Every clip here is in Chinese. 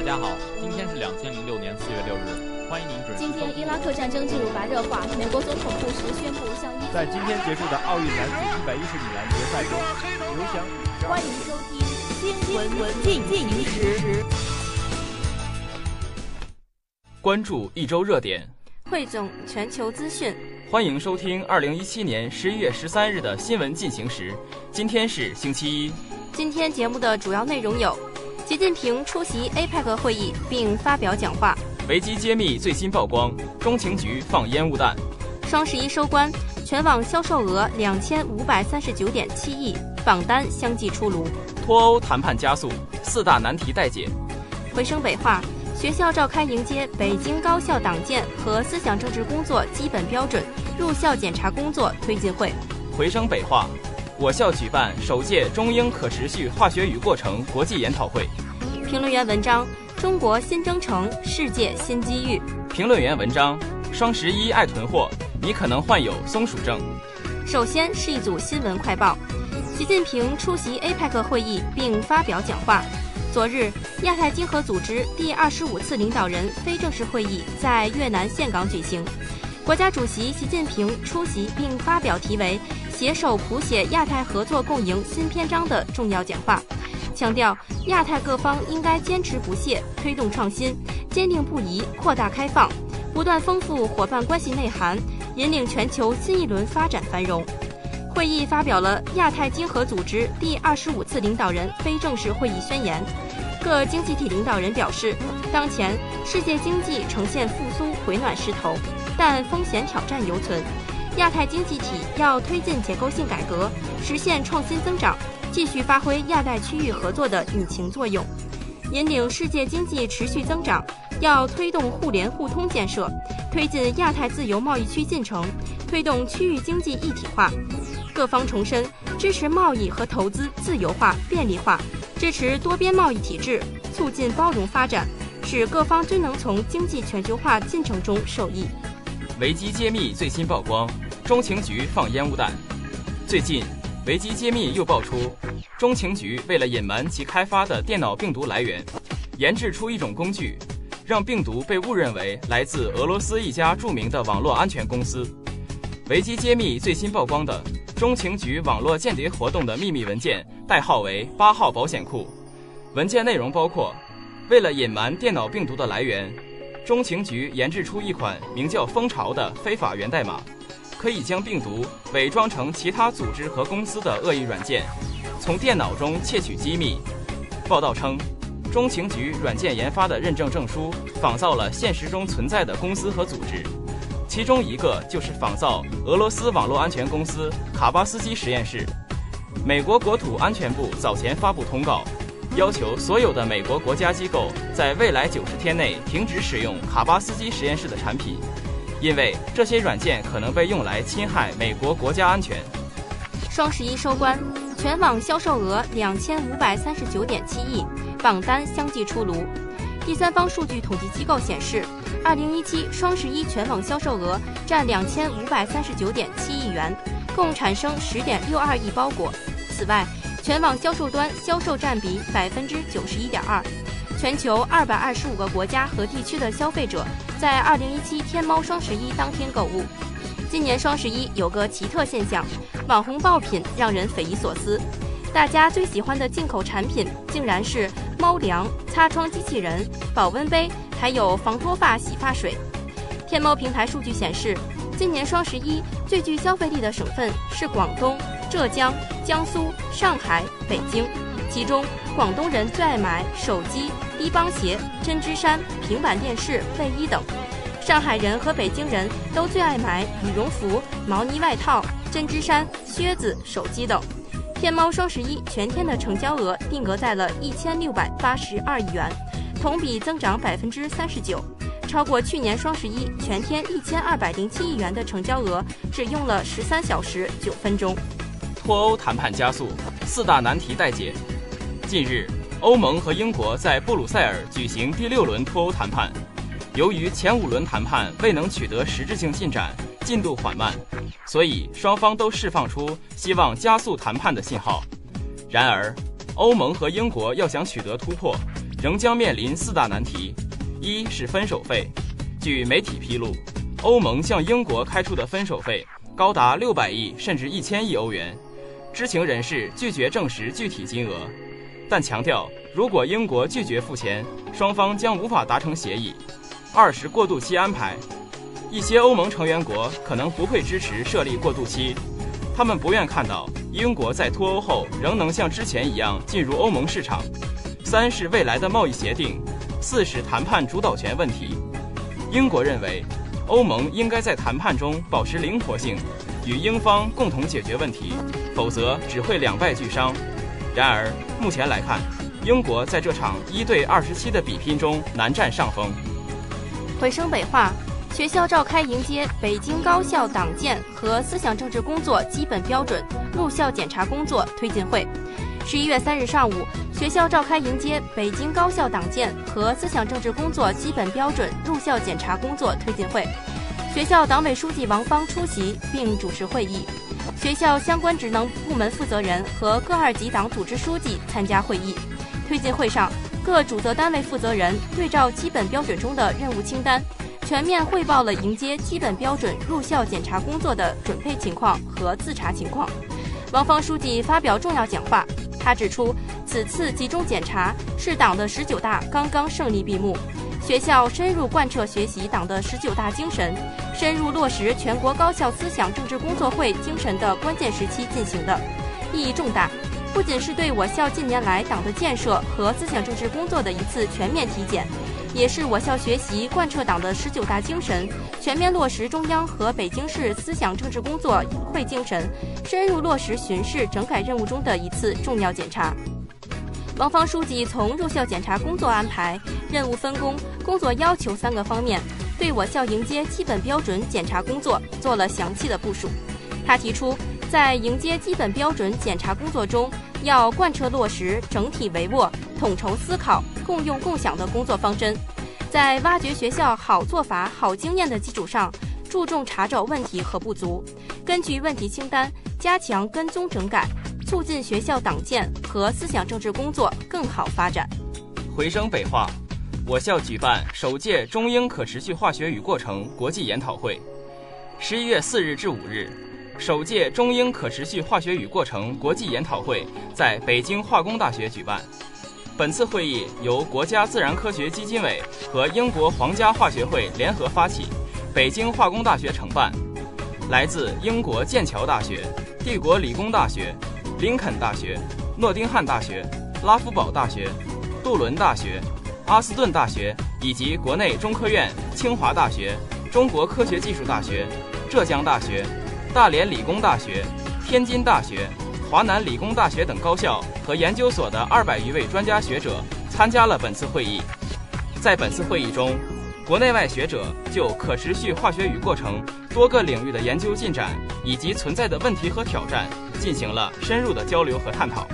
大家好，今天是两千零六年四月六日，欢迎您准时今天伊拉克战争进入白热化，美国总统布什宣布向伊在今天结束的奥运男子一百一十米栏决赛中，刘翔欢迎收听新闻进行时，关注一周热点，汇总全球资讯。欢迎收听二零一七年十一月十三日的新闻进行时。今天是星期一。今天节目的主要内容有：习近平出席 APEC 会议并发表讲话；维基揭秘最新曝光，中情局放烟雾弹；双十一收官，全网销售额两千五百三十九点七亿，榜单相继出炉；脱欧谈判加速，四大难题待解；回声北化，学校召开迎接北京高校党建和思想政治工作基本标准入校检查工作推进会；回声北化。我校举办首届中英可持续化学与过程国际研讨会。评论员文章：中国新征程，世界新机遇。评论员文章：双十一爱囤货，你可能患有松鼠症。首先是一组新闻快报：习近平出席 APEC 会议并发表讲话。昨日，亚太经合组织第二十五次领导人非正式会议在越南岘港举行，国家主席习近平出席并发表题为。携手谱写亚太合作共赢新篇章的重要讲话，强调亚太各方应该坚持不懈推动创新，坚定不移扩大开放，不断丰富伙伴关系内涵，引领全球新一轮发展繁荣。会议发表了亚太经合组织第二十五次领导人非正式会议宣言。各经济体领导人表示，当前世界经济呈现复苏回暖势头，但风险挑战犹存。亚太经济体要推进结构性改革，实现创新增长，继续发挥亚太区域合作的引擎作用，引领世界经济持续增长。要推动互联互通建设，推进亚太自由贸易区进程，推动区域经济一体化。各方重申支持贸易和投资自由化便利化，支持多边贸易体制，促进包容发展，使各方均能从经济全球化进程中受益。维基揭秘最新曝光。中情局放烟雾弹。最近，维基揭秘又爆出，中情局为了隐瞒其开发的电脑病毒来源，研制出一种工具，让病毒被误认为来自俄罗斯一家著名的网络安全公司。维基揭秘最新曝光的中情局网络间谍活动的秘密文件，代号为“八号保险库”。文件内容包括，为了隐瞒电脑病毒的来源，中情局研制出一款名叫“蜂巢”的非法源代码。可以将病毒伪装成其他组织和公司的恶意软件，从电脑中窃取机密。报道称，中情局软件研发的认证证书仿造了现实中存在的公司和组织，其中一个就是仿造俄罗斯网络安全公司卡巴斯基实验室。美国国土安全部早前发布通告，要求所有的美国国家机构在未来九十天内停止使用卡巴斯基实验室的产品。因为这些软件可能被用来侵害美国国家安全。双十一收官，全网销售额两千五百三十九点七亿，榜单相继出炉。第三方数据统计机构显示，二零一七双十一全网销售额占两千五百三十九点七亿元，共产生十点六二亿包裹。此外，全网销售端销售占比百分之九十一点二。全球二百二十五个国家和地区的消费者在二零一七天猫双十一当天购物。今年双十一有个奇特现象，网红爆品让人匪夷所思。大家最喜欢的进口产品竟然是猫粮、擦窗机器人、保温杯，还有防脱发洗发水。天猫平台数据显示，今年双十一最具消费力的省份是广东、浙江、江苏、上海、北京。其中，广东人最爱买手机、低帮鞋、针织衫、平板电视、卫衣等；上海人和北京人都最爱买羽绒服、毛呢外套、针织衫、靴子、手机等。天猫双十一全天的成交额定格在了一千六百八十二亿元，同比增长百分之三十九，超过去年双十一全天一千二百零七亿元的成交额，只用了十三小时九分钟。脱欧谈判加速，四大难题待解。近日，欧盟和英国在布鲁塞尔举行第六轮脱欧谈判。由于前五轮谈判未能取得实质性进展，进度缓慢，所以双方都释放出希望加速谈判的信号。然而，欧盟和英国要想取得突破，仍将面临四大难题：一是分手费。据媒体披露，欧盟向英国开出的分手费高达六百亿甚至一千亿欧元。知情人士拒绝证实具体金额，但强调，如果英国拒绝付钱，双方将无法达成协议。二是过渡期安排。一些欧盟成员国可能不会支持设立过渡期，他们不愿看到英国在脱欧后仍能像之前一样进入欧盟市场。三是未来的贸易协定，四是谈判主导权问题。英国认为，欧盟应该在谈判中保持灵活性，与英方共同解决问题，否则只会两败俱伤。然而，目前来看，英国在这场一对二十七的比拼中难占上风。回声北话。学校召开迎接北京高校党建和思想政治工作基本标准入校检查工作推进会。十一月三日上午，学校召开迎接北京高校党建和思想政治工作基本标准入校检查工作推进会。学校党委书记王芳出席并主持会议，学校相关职能部门负责人和各二级党组织书记参加会议。推进会上，各主责单位负责人对照基本标准中的任务清单。全面汇报了迎接基本标准入校检查工作的准备情况和自查情况。王芳书记发表重要讲话，他指出，此次集中检查是党的十九大刚刚胜利闭幕，学校深入贯彻学习党的十九大精神，深入落实全国高校思想政治工作会精神的关键时期进行的，意义重大，不仅是对我校近年来党的建设和思想政治工作的一次全面体检。也是我校学习贯彻党的十九大精神，全面落实中央和北京市思想政治工作会精神，深入落实巡视整改任务中的一次重要检查。王芳书记从入校检查工作安排、任务分工、工作要求三个方面，对我校迎接基本标准检查工作做了详细的部署。他提出，在迎接基本标准检查工作中，要贯彻落实整体帷幄、统筹思考。共用共享的工作方针，在挖掘学校好做法、好经验的基础上，注重查找问题和不足，根据问题清单加强跟踪整改，促进学校党建和思想政治工作更好发展。回声北化，我校举办首届中英可持续化学与过程国际研讨会。十一月四日至五日，首届中英可持续化学与过程国际研讨会在北京化工大学举办。本次会议由国家自然科学基金委和英国皇家化学会联合发起，北京化工大学承办。来自英国剑桥大学、帝国理工大学、林肯大学、诺丁汉大学、拉夫堡大学、杜伦大学、阿斯顿大学以及国内中科院、清华大学、中国科学技术大学、浙江大学、大连理工大学、天津大学。华南理工大学等高校和研究所的二百余位专家学者参加了本次会议。在本次会议中，国内外学者就可持续化学与过程多个领域的研究进展以及存在的问题和挑战进行了深入的交流和探讨。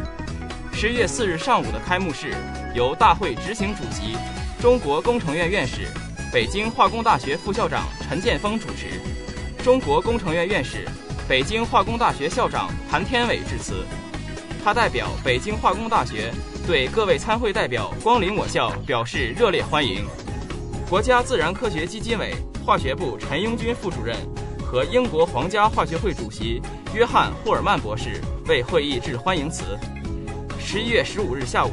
十月四日上午的开幕式由大会执行主席、中国工程院院士、北京化工大学副校长陈建峰主持。中国工程院院士。北京化工大学校长谭天伟致辞，他代表北京化工大学对各位参会代表光临我校表示热烈欢迎。国家自然科学基金委化学部陈英军副主任和英国皇家化学会主席约翰霍尔曼博士为会议致欢迎词。十一月十五日下午，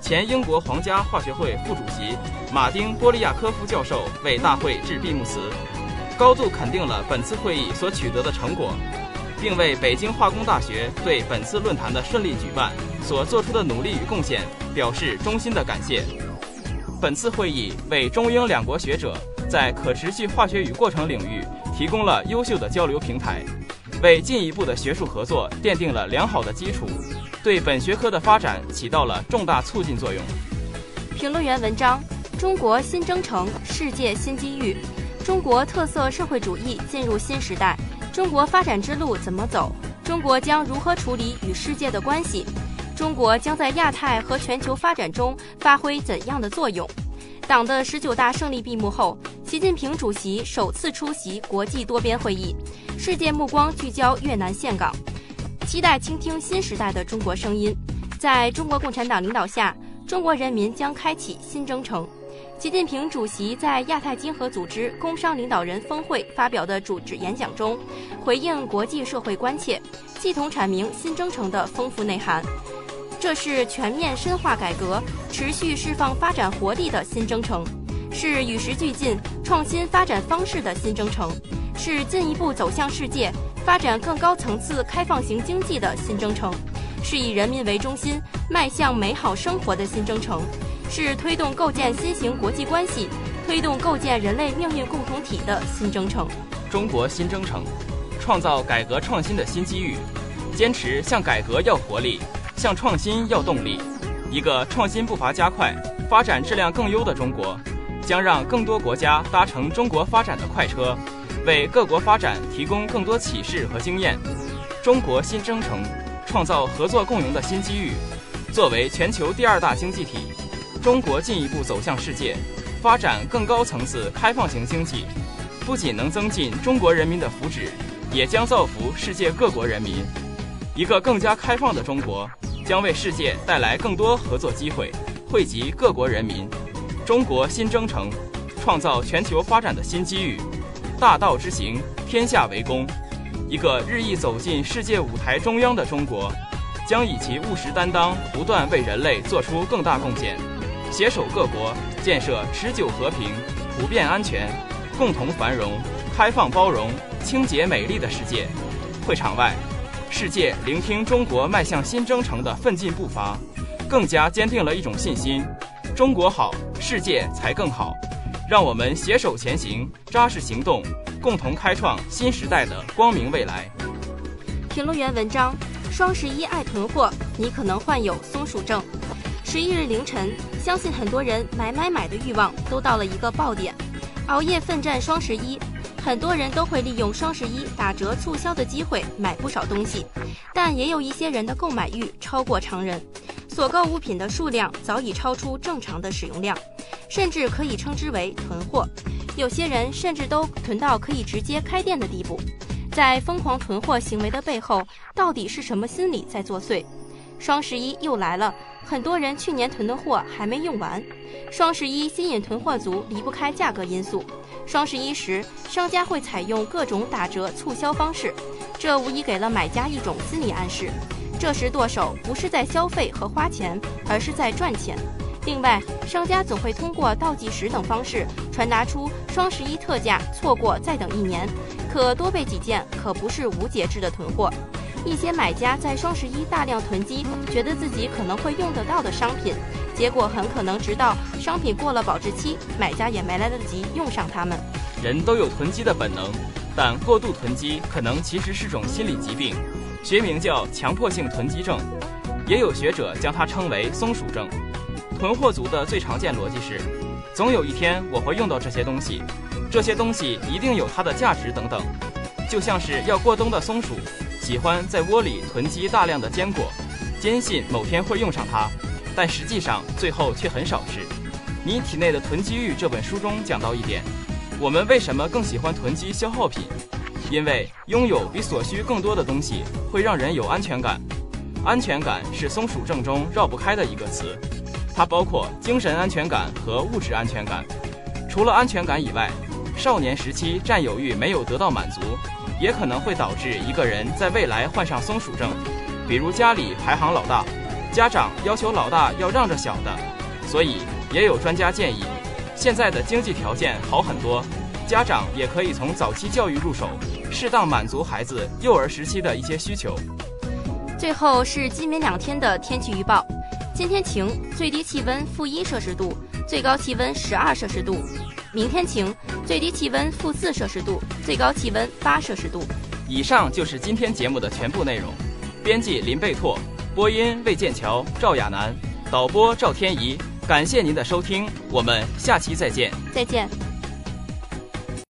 前英国皇家化学会副主席马丁波利亚科夫教授为大会致闭幕词。高度肯定了本次会议所取得的成果，并为北京化工大学对本次论坛的顺利举办所做出的努力与贡献表示衷心的感谢。本次会议为中英两国学者在可持续化学与过程领域提供了优秀的交流平台，为进一步的学术合作奠定了良好的基础，对本学科的发展起到了重大促进作用。评论员文章：中国新征程，世界新机遇。中国特色社会主义进入新时代，中国发展之路怎么走？中国将如何处理与世界的关系？中国将在亚太和全球发展中发挥怎样的作用？党的十九大胜利闭幕后，习近平主席首次出席国际多边会议，世界目光聚焦越南岘港，期待倾听新时代的中国声音。在中国共产党领导下。中国人民将开启新征程。习近平主席在亚太经合组织工商领导人峰会发表的主旨演讲中，回应国际社会关切，系统阐明新征程的丰富内涵。这是全面深化改革、持续释放发展活力的新征程，是与时俱进、创新发展方式的新征程，是进一步走向世界、发展更高层次开放型经济的新征程，是以人民为中心、迈向美好生活的新征程。是推动构建新型国际关系、推动构建人类命运共同体的新征程。中国新征程，创造改革创新的新机遇，坚持向改革要活力，向创新要动力。一个创新步伐加快、发展质量更优的中国，将让更多国家搭乘中国发展的快车，为各国发展提供更多启示和经验。中国新征程，创造合作共赢的新机遇。作为全球第二大经济体。中国进一步走向世界，发展更高层次开放型经济，不仅能增进中国人民的福祉，也将造福世界各国人民。一个更加开放的中国，将为世界带来更多合作机会，惠及各国人民。中国新征程，创造全球发展的新机遇。大道之行，天下为公。一个日益走进世界舞台中央的中国，将以其务实担当，不断为人类做出更大贡献。携手各国建设持久和平、普遍安全、共同繁荣、开放包容、清洁美丽的世界。会场外，世界聆听中国迈向新征程的奋进步伐，更加坚定了一种信心：中国好，世界才更好。让我们携手前行，扎实行动，共同开创新时代的光明未来。评论员文章：双十一爱囤货，你可能患有松鼠症。十一日凌晨，相信很多人买买买的欲望都到了一个爆点，熬夜奋战双十一，很多人都会利用双十一打折促销的机会买不少东西，但也有一些人的购买欲超过常人，所购物品的数量早已超出正常的使用量，甚至可以称之为囤货。有些人甚至都囤到可以直接开店的地步。在疯狂囤货行为的背后，到底是什么心理在作祟？双十一又来了。很多人去年囤的货还没用完，双十一吸引囤货族离不开价格因素。双十一时，商家会采用各种打折促销方式，这无疑给了买家一种心理暗示：这时剁手不是在消费和花钱，而是在赚钱。另外，商家总会通过倒计时等方式传达出双十一特价，错过再等一年，可多备几件，可不是无节制的囤货。一些买家在双十一大量囤积，觉得自己可能会用得到的商品，结果很可能直到商品过了保质期，买家也没来得及用上它们。人都有囤积的本能，但过度囤积可能其实是种心理疾病，学名叫强迫性囤积症，也有学者将它称为松鼠症。囤货族的最常见逻辑是，总有一天我会用到这些东西，这些东西一定有它的价值等等，就像是要过冬的松鼠。喜欢在窝里囤积大量的坚果，坚信某天会用上它，但实际上最后却很少吃。你体内的囤积欲这本书中讲到一点：我们为什么更喜欢囤积消耗品？因为拥有比所需更多的东西会让人有安全感。安全感是松鼠症中绕不开的一个词，它包括精神安全感和物质安全感。除了安全感以外，少年时期占有欲没有得到满足。也可能会导致一个人在未来患上松鼠症，比如家里排行老大，家长要求老大要让着小的，所以也有专家建议，现在的经济条件好很多，家长也可以从早期教育入手，适当满足孩子幼儿时期的一些需求。最后是今明两天的天气预报：今天晴，最低气温负一摄氏度，最高气温十二摄氏度。明天晴，最低气温负四摄氏度，最高气温八摄氏度。以上就是今天节目的全部内容。编辑林贝拓，播音魏剑桥、赵亚楠，导播赵天怡。感谢您的收听，我们下期再见。再见。